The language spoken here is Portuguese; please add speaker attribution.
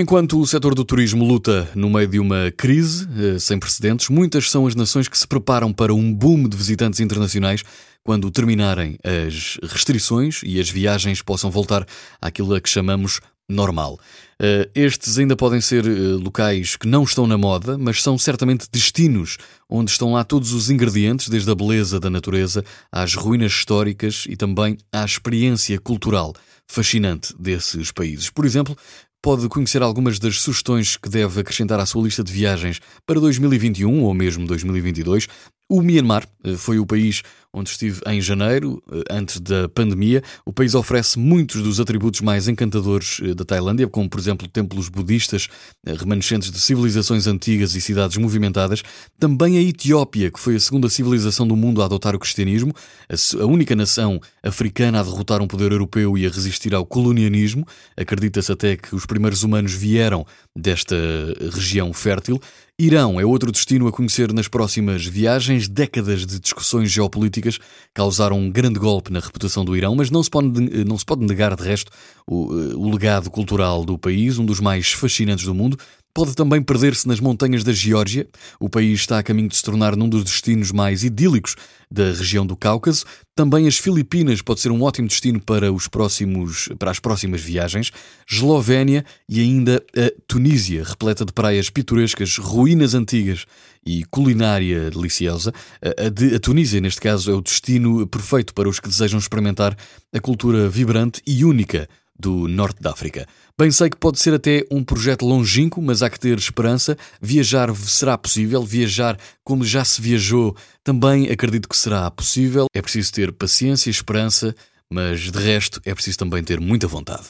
Speaker 1: Enquanto o setor do turismo luta no meio de uma crise eh, sem precedentes, muitas são as nações que se preparam para um boom de visitantes internacionais quando terminarem as restrições e as viagens possam voltar àquilo a que chamamos normal. Uh, estes ainda podem ser uh, locais que não estão na moda, mas são certamente destinos onde estão lá todos os ingredientes, desde a beleza da natureza às ruínas históricas e também à experiência cultural fascinante desses países. Por exemplo, pode conhecer algumas das sugestões que deve acrescentar à sua lista de viagens para 2021 ou mesmo 2022. O Myanmar eh, foi o país onde estive em janeiro, eh, antes da pandemia. O país oferece muitos dos atributos mais encantadores eh, da Tailândia, como por exemplo templos budistas, remanescentes de civilizações antigas e cidades movimentadas. Também a Etiópia, que foi a segunda civilização do mundo a adotar o cristianismo, a única nação africana a derrotar um poder europeu e a resistir ao colonialismo. Acredita-se até que os primeiros humanos vieram desta região fértil. Irão é outro destino a conhecer nas próximas viagens. Décadas de discussões geopolíticas causaram um grande golpe na reputação do Irão, mas não se pode, não se pode negar, de resto, o, o legado cultural do país, um dos mais fascinantes do mundo. Pode também perder-se nas montanhas da Geórgia. O país está a caminho de se tornar num dos destinos mais idílicos da região do Cáucaso. Também as Filipinas pode ser um ótimo destino para, os próximos, para as próximas viagens. Eslovénia e ainda a Tunísia, repleta de praias pitorescas, ruínas antigas e culinária deliciosa. A, de, a Tunísia, neste caso, é o destino perfeito para os que desejam experimentar a cultura vibrante e única do norte da África. Bem sei que pode ser até um projeto longínquo, mas há que ter esperança. Viajar será possível, viajar como já se viajou também acredito que será possível. É preciso ter paciência e esperança, mas de resto é preciso também ter muita vontade.